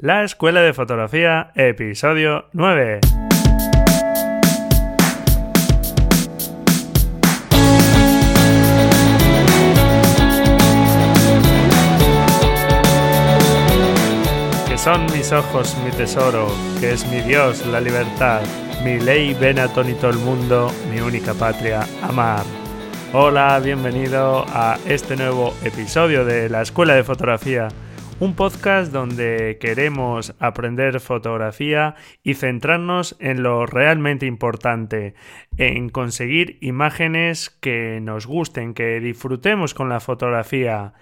La Escuela de Fotografía, episodio 9. Que son mis ojos mi tesoro, que es mi Dios la libertad, mi ley ven atónito el mundo, mi única patria, amar. Hola, bienvenido a este nuevo episodio de la Escuela de Fotografía, un podcast donde queremos aprender fotografía y centrarnos en lo realmente importante, en conseguir imágenes que nos gusten, que disfrutemos con la fotografía.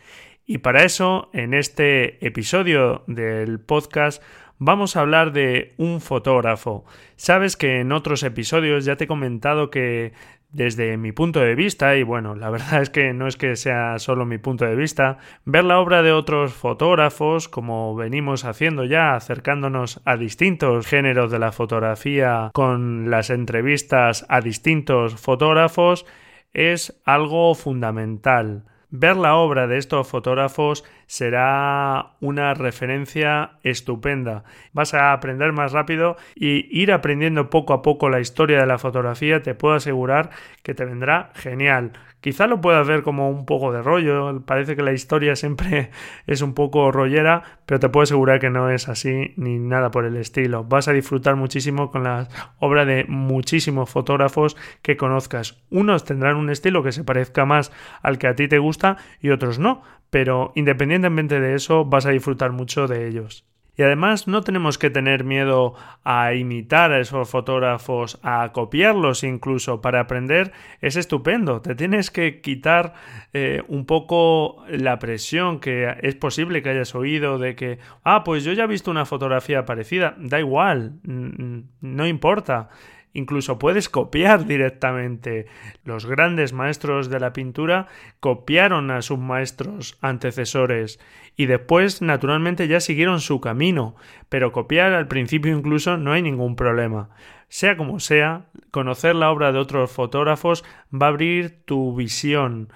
Y para eso, en este episodio del podcast, vamos a hablar de un fotógrafo. Sabes que en otros episodios ya te he comentado que desde mi punto de vista, y bueno, la verdad es que no es que sea solo mi punto de vista, ver la obra de otros fotógrafos, como venimos haciendo ya, acercándonos a distintos géneros de la fotografía con las entrevistas a distintos fotógrafos, es algo fundamental. Ver la obra de estos fotógrafos será una referencia estupenda. Vas a aprender más rápido y ir aprendiendo poco a poco la historia de la fotografía, te puedo asegurar que te vendrá genial. Quizá lo puedas ver como un poco de rollo, parece que la historia siempre es un poco rollera, pero te puedo asegurar que no es así ni nada por el estilo. Vas a disfrutar muchísimo con la obra de muchísimos fotógrafos que conozcas. Unos tendrán un estilo que se parezca más al que a ti te gusta y otros no, pero independientemente de eso vas a disfrutar mucho de ellos. Y además no tenemos que tener miedo a imitar a esos fotógrafos, a copiarlos incluso. Para aprender es estupendo. Te tienes que quitar eh, un poco la presión que es posible que hayas oído de que, ah, pues yo ya he visto una fotografía parecida. Da igual, no importa. Incluso puedes copiar directamente. Los grandes maestros de la pintura copiaron a sus maestros antecesores y después naturalmente ya siguieron su camino, pero copiar al principio incluso no hay ningún problema. Sea como sea, conocer la obra de otros fotógrafos va a abrir tu visión,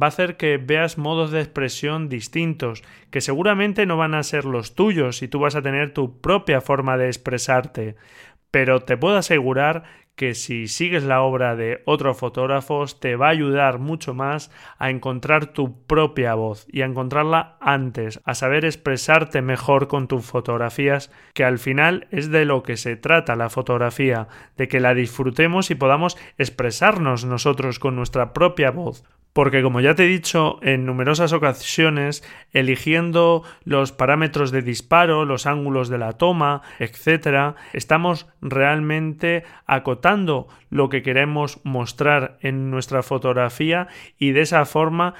va a hacer que veas modos de expresión distintos, que seguramente no van a ser los tuyos y tú vas a tener tu propia forma de expresarte pero te puedo asegurar que si sigues la obra de otros fotógrafos te va a ayudar mucho más a encontrar tu propia voz y a encontrarla antes, a saber expresarte mejor con tus fotografías, que al final es de lo que se trata la fotografía, de que la disfrutemos y podamos expresarnos nosotros con nuestra propia voz porque como ya te he dicho en numerosas ocasiones, eligiendo los parámetros de disparo, los ángulos de la toma, etc., estamos realmente acotando lo que queremos mostrar en nuestra fotografía y de esa forma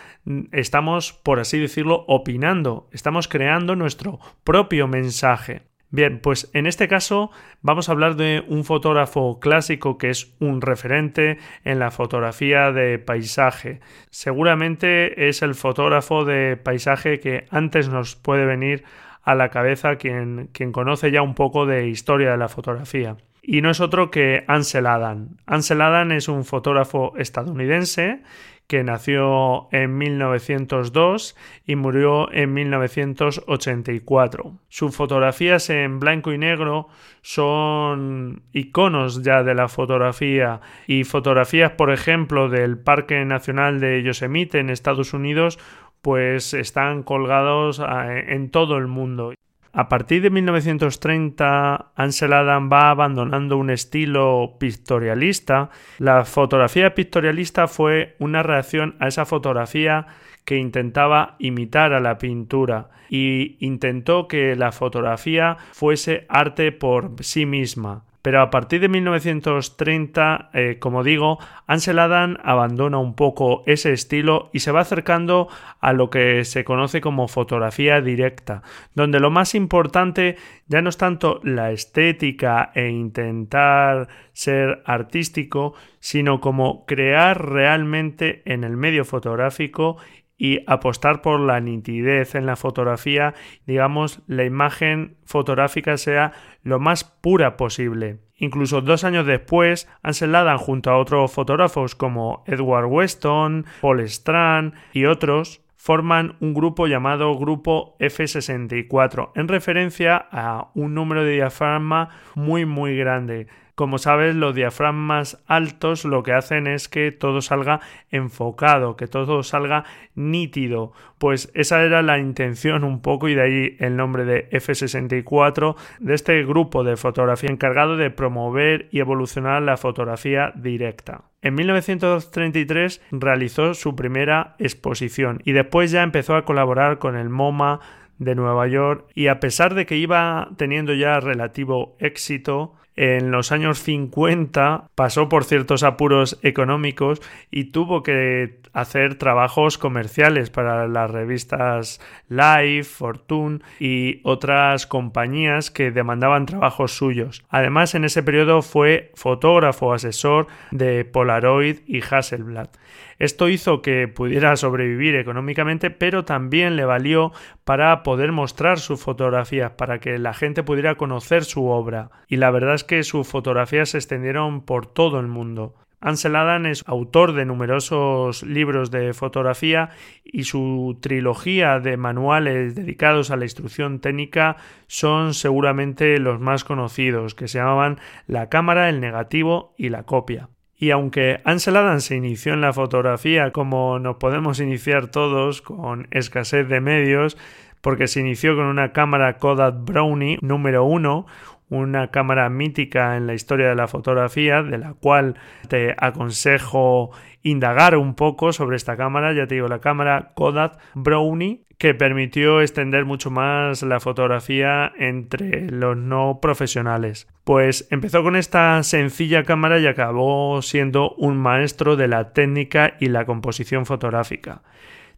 estamos, por así decirlo, opinando, estamos creando nuestro propio mensaje. Bien, pues en este caso vamos a hablar de un fotógrafo clásico que es un referente en la fotografía de paisaje. Seguramente es el fotógrafo de paisaje que antes nos puede venir a la cabeza quien, quien conoce ya un poco de historia de la fotografía y no es otro que Ansel Adams. Ansel Adams es un fotógrafo estadounidense que nació en 1902 y murió en 1984. Sus fotografías en blanco y negro son iconos ya de la fotografía y fotografías, por ejemplo, del Parque Nacional de Yosemite en Estados Unidos pues están colgados eh, en todo el mundo. A partir de 1930, Ansel Adams va abandonando un estilo pictorialista. La fotografía pictorialista fue una reacción a esa fotografía que intentaba imitar a la pintura y intentó que la fotografía fuese arte por sí misma. Pero a partir de 1930, eh, como digo, Ansel Adams abandona un poco ese estilo y se va acercando a lo que se conoce como fotografía directa, donde lo más importante ya no es tanto la estética e intentar ser artístico, sino como crear realmente en el medio fotográfico y apostar por la nitidez en la fotografía, digamos, la imagen fotográfica sea lo más pura posible. Incluso dos años después, Ansel Adams junto a otros fotógrafos como Edward Weston, Paul Strand y otros forman un grupo llamado grupo F64, en referencia a un número de diafragma muy muy grande. Como sabes, los diafragmas altos lo que hacen es que todo salga enfocado, que todo salga nítido. Pues esa era la intención un poco y de ahí el nombre de F64 de este grupo de fotografía encargado de promover y evolucionar la fotografía directa. En 1933 realizó su primera exposición y después ya empezó a colaborar con el MoMA de Nueva York y a pesar de que iba teniendo ya relativo éxito, en los años 50 pasó por ciertos apuros económicos y tuvo que hacer trabajos comerciales para las revistas Life, Fortune y otras compañías que demandaban trabajos suyos. Además, en ese periodo fue fotógrafo asesor de Polaroid y Hasselblad. Esto hizo que pudiera sobrevivir económicamente, pero también le valió para poder mostrar sus fotografías, para que la gente pudiera conocer su obra. Y la verdad es que sus fotografías se extendieron por todo el mundo. Ansel Adams es autor de numerosos libros de fotografía y su trilogía de manuales dedicados a la instrucción técnica son seguramente los más conocidos, que se llamaban La cámara, el negativo y la copia. Y aunque Ansel Adams se inició en la fotografía como nos podemos iniciar todos, con escasez de medios, porque se inició con una cámara Kodak Brownie número 1, una cámara mítica en la historia de la fotografía, de la cual te aconsejo indagar un poco sobre esta cámara, ya te digo, la cámara Kodak Brownie, que permitió extender mucho más la fotografía entre los no profesionales. Pues empezó con esta sencilla cámara y acabó siendo un maestro de la técnica y la composición fotográfica.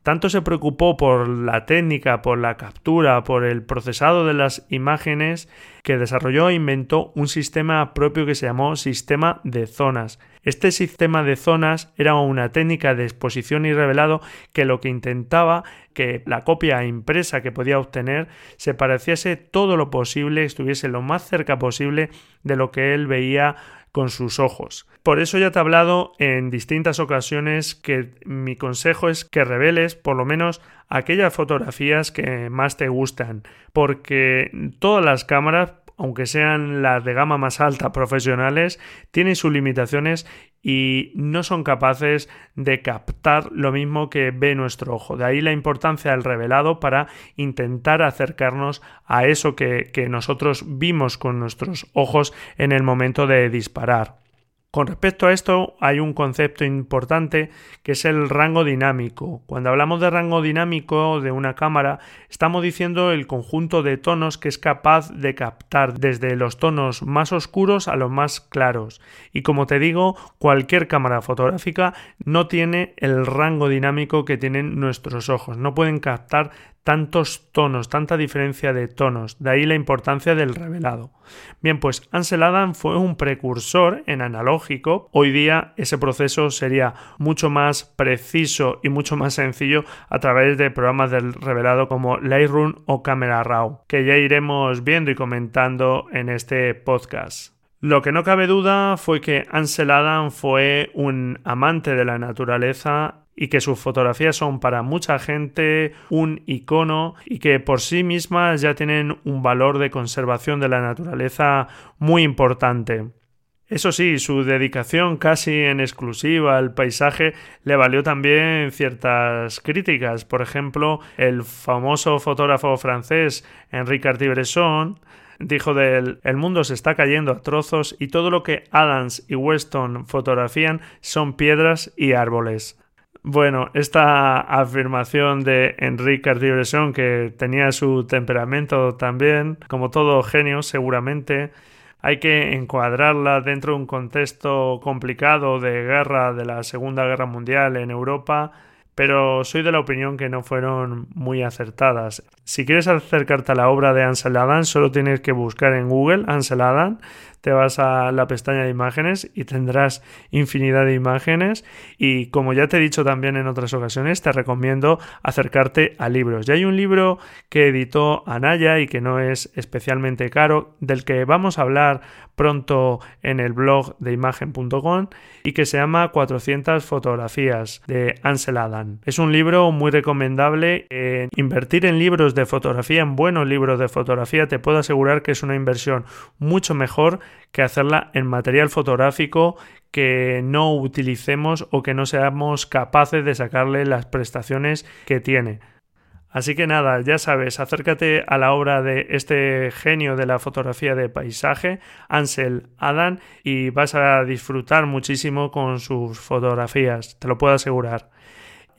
Tanto se preocupó por la técnica, por la captura, por el procesado de las imágenes, que desarrolló e inventó un sistema propio que se llamó sistema de zonas. Este sistema de zonas era una técnica de exposición y revelado que lo que intentaba que la copia impresa que podía obtener se pareciese todo lo posible, estuviese lo más cerca posible de lo que él veía con sus ojos. Por eso ya te he hablado en distintas ocasiones que mi consejo es que reveles por lo menos aquellas fotografías que más te gustan, porque todas las cámaras aunque sean las de gama más alta profesionales, tienen sus limitaciones y no son capaces de captar lo mismo que ve nuestro ojo. De ahí la importancia del revelado para intentar acercarnos a eso que, que nosotros vimos con nuestros ojos en el momento de disparar. Con respecto a esto hay un concepto importante que es el rango dinámico. Cuando hablamos de rango dinámico de una cámara estamos diciendo el conjunto de tonos que es capaz de captar desde los tonos más oscuros a los más claros. Y como te digo, cualquier cámara fotográfica no tiene el rango dinámico que tienen nuestros ojos. No pueden captar tantos tonos, tanta diferencia de tonos, de ahí la importancia del revelado. Bien, pues Ansel Adams fue un precursor en analógico, hoy día ese proceso sería mucho más preciso y mucho más sencillo a través de programas del revelado como Lightroom o Camera Raw, que ya iremos viendo y comentando en este podcast. Lo que no cabe duda fue que Ansel Adams fue un amante de la naturaleza y que sus fotografías son para mucha gente un icono y que por sí mismas ya tienen un valor de conservación de la naturaleza muy importante. Eso sí, su dedicación casi en exclusiva al paisaje le valió también ciertas críticas. Por ejemplo, el famoso fotógrafo francés Henri Cartier-Bresson dijo del el mundo se está cayendo a trozos y todo lo que Adams y Weston fotografían son piedras y árboles. Bueno, esta afirmación de Enrique cartier que tenía su temperamento también, como todo genio seguramente, hay que encuadrarla dentro de un contexto complicado de guerra de la Segunda Guerra Mundial en Europa, pero soy de la opinión que no fueron muy acertadas. Si quieres acercarte a la obra de Ansel Adams, solo tienes que buscar en Google Ansel Adams, te vas a la pestaña de imágenes y tendrás infinidad de imágenes y como ya te he dicho también en otras ocasiones, te recomiendo acercarte a libros. Ya hay un libro que editó Anaya y que no es especialmente caro, del que vamos a hablar pronto en el blog de imagen.com y que se llama 400 fotografías de Ansel Adam. Es un libro muy recomendable. invertir en libros de fotografía, en buenos libros de fotografía, te puedo asegurar que es una inversión mucho mejor que hacerla en material fotográfico que no utilicemos o que no seamos capaces de sacarle las prestaciones que tiene. Así que nada, ya sabes, acércate a la obra de este genio de la fotografía de paisaje, Ansel Adam, y vas a disfrutar muchísimo con sus fotografías, te lo puedo asegurar.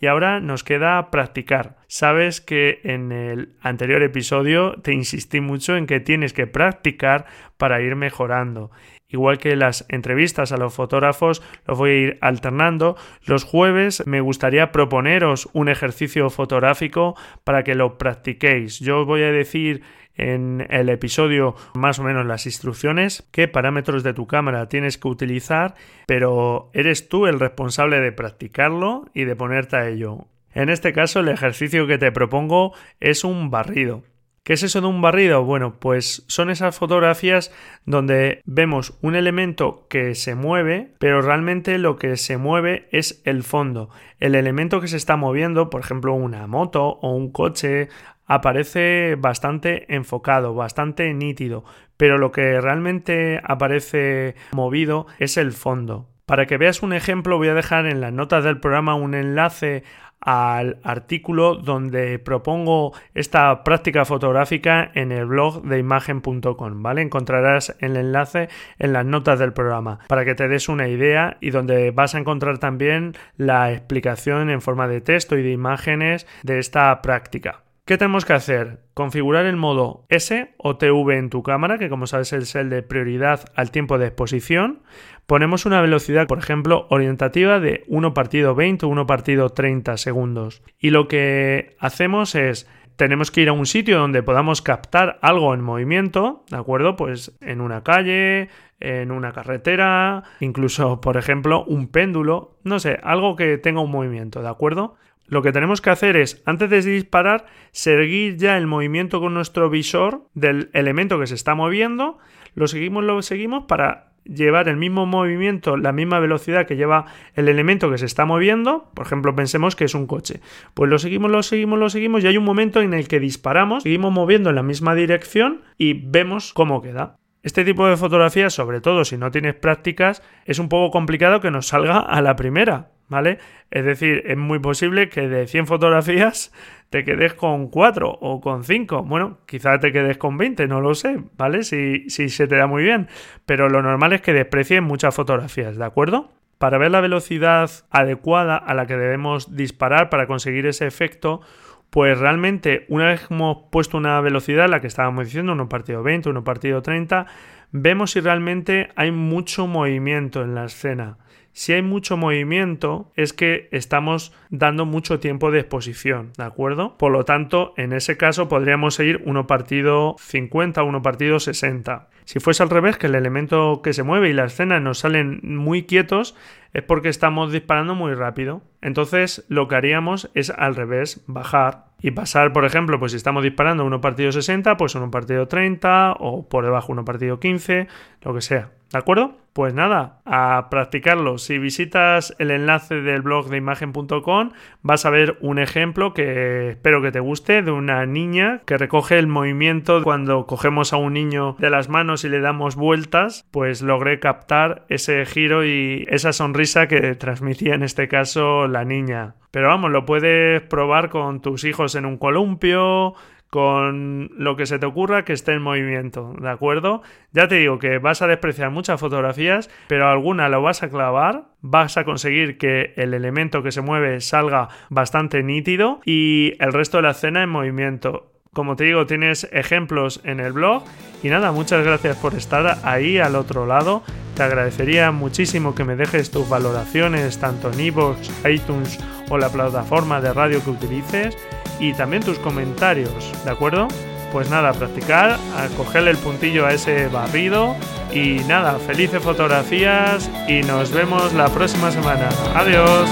Y ahora nos queda practicar. Sabes que en el anterior episodio te insistí mucho en que tienes que practicar para ir mejorando. Igual que las entrevistas a los fotógrafos, los voy a ir alternando. Los jueves me gustaría proponeros un ejercicio fotográfico para que lo practiquéis. Yo os voy a decir en el episodio más o menos las instrucciones, qué parámetros de tu cámara tienes que utilizar, pero eres tú el responsable de practicarlo y de ponerte a ello. En este caso el ejercicio que te propongo es un barrido. ¿Qué es eso de un barrido? Bueno, pues son esas fotografías donde vemos un elemento que se mueve, pero realmente lo que se mueve es el fondo. El elemento que se está moviendo, por ejemplo, una moto o un coche, aparece bastante enfocado, bastante nítido, pero lo que realmente aparece movido es el fondo. Para que veas un ejemplo voy a dejar en las notas del programa un enlace al artículo donde propongo esta práctica fotográfica en el blog de imagen.com, ¿vale? Encontrarás el enlace en las notas del programa para que te des una idea y donde vas a encontrar también la explicación en forma de texto y de imágenes de esta práctica. ¿Qué tenemos que hacer? Configurar el modo S o TV en tu cámara, que como sabes es el de prioridad al tiempo de exposición. Ponemos una velocidad, por ejemplo, orientativa de 1 partido 20 o 1 partido 30 segundos. Y lo que hacemos es tenemos que ir a un sitio donde podamos captar algo en movimiento, ¿de acuerdo? Pues en una calle, en una carretera, incluso, por ejemplo, un péndulo, no sé, algo que tenga un movimiento, ¿de acuerdo? Lo que tenemos que hacer es, antes de disparar, seguir ya el movimiento con nuestro visor del elemento que se está moviendo, lo seguimos, lo seguimos para llevar el mismo movimiento, la misma velocidad que lleva el elemento que se está moviendo, por ejemplo, pensemos que es un coche, pues lo seguimos, lo seguimos, lo seguimos y hay un momento en el que disparamos, seguimos moviendo en la misma dirección y vemos cómo queda. Este tipo de fotografías, sobre todo si no tienes prácticas, es un poco complicado que nos salga a la primera, ¿vale? Es decir, es muy posible que de 100 fotografías te quedes con 4 o con 5. Bueno, quizás te quedes con 20, no lo sé, ¿vale? Si, si se te da muy bien. Pero lo normal es que desprecies muchas fotografías, ¿de acuerdo? Para ver la velocidad adecuada a la que debemos disparar para conseguir ese efecto, pues realmente una vez hemos puesto una velocidad, la que estábamos diciendo, uno partido 20, uno partido 30, vemos si realmente hay mucho movimiento en la escena. Si hay mucho movimiento, es que estamos dando mucho tiempo de exposición, ¿de acuerdo? Por lo tanto, en ese caso podríamos seguir uno partido 50, uno partido 60. Si fuese al revés, que el elemento que se mueve y la escena nos salen muy quietos, es porque estamos disparando muy rápido. Entonces, lo que haríamos es al revés, bajar y pasar, por ejemplo, pues si estamos disparando uno partido 60, pues uno partido 30 o por debajo uno partido 15, lo que sea. ¿De acuerdo? Pues nada, a practicarlo. Si visitas el enlace del blog de imagen.com vas a ver un ejemplo que espero que te guste de una niña que recoge el movimiento cuando cogemos a un niño de las manos y le damos vueltas, pues logré captar ese giro y esa sonrisa que transmitía en este caso la niña. Pero vamos, lo puedes probar con tus hijos en un columpio, con lo que se te ocurra que esté en movimiento, ¿de acuerdo? Ya te digo que vas a despreciar muchas fotografías, pero alguna lo vas a clavar, vas a conseguir que el elemento que se mueve salga bastante nítido y el resto de la escena en movimiento. Como te digo, tienes ejemplos en el blog. Y nada, muchas gracias por estar ahí al otro lado. Te agradecería muchísimo que me dejes tus valoraciones tanto en iVoox, iTunes o la plataforma de radio que utilices y también tus comentarios, ¿de acuerdo? pues nada, practicar, a cogerle el puntillo a ese barrido y nada, felices fotografías y nos vemos la próxima semana. Adiós.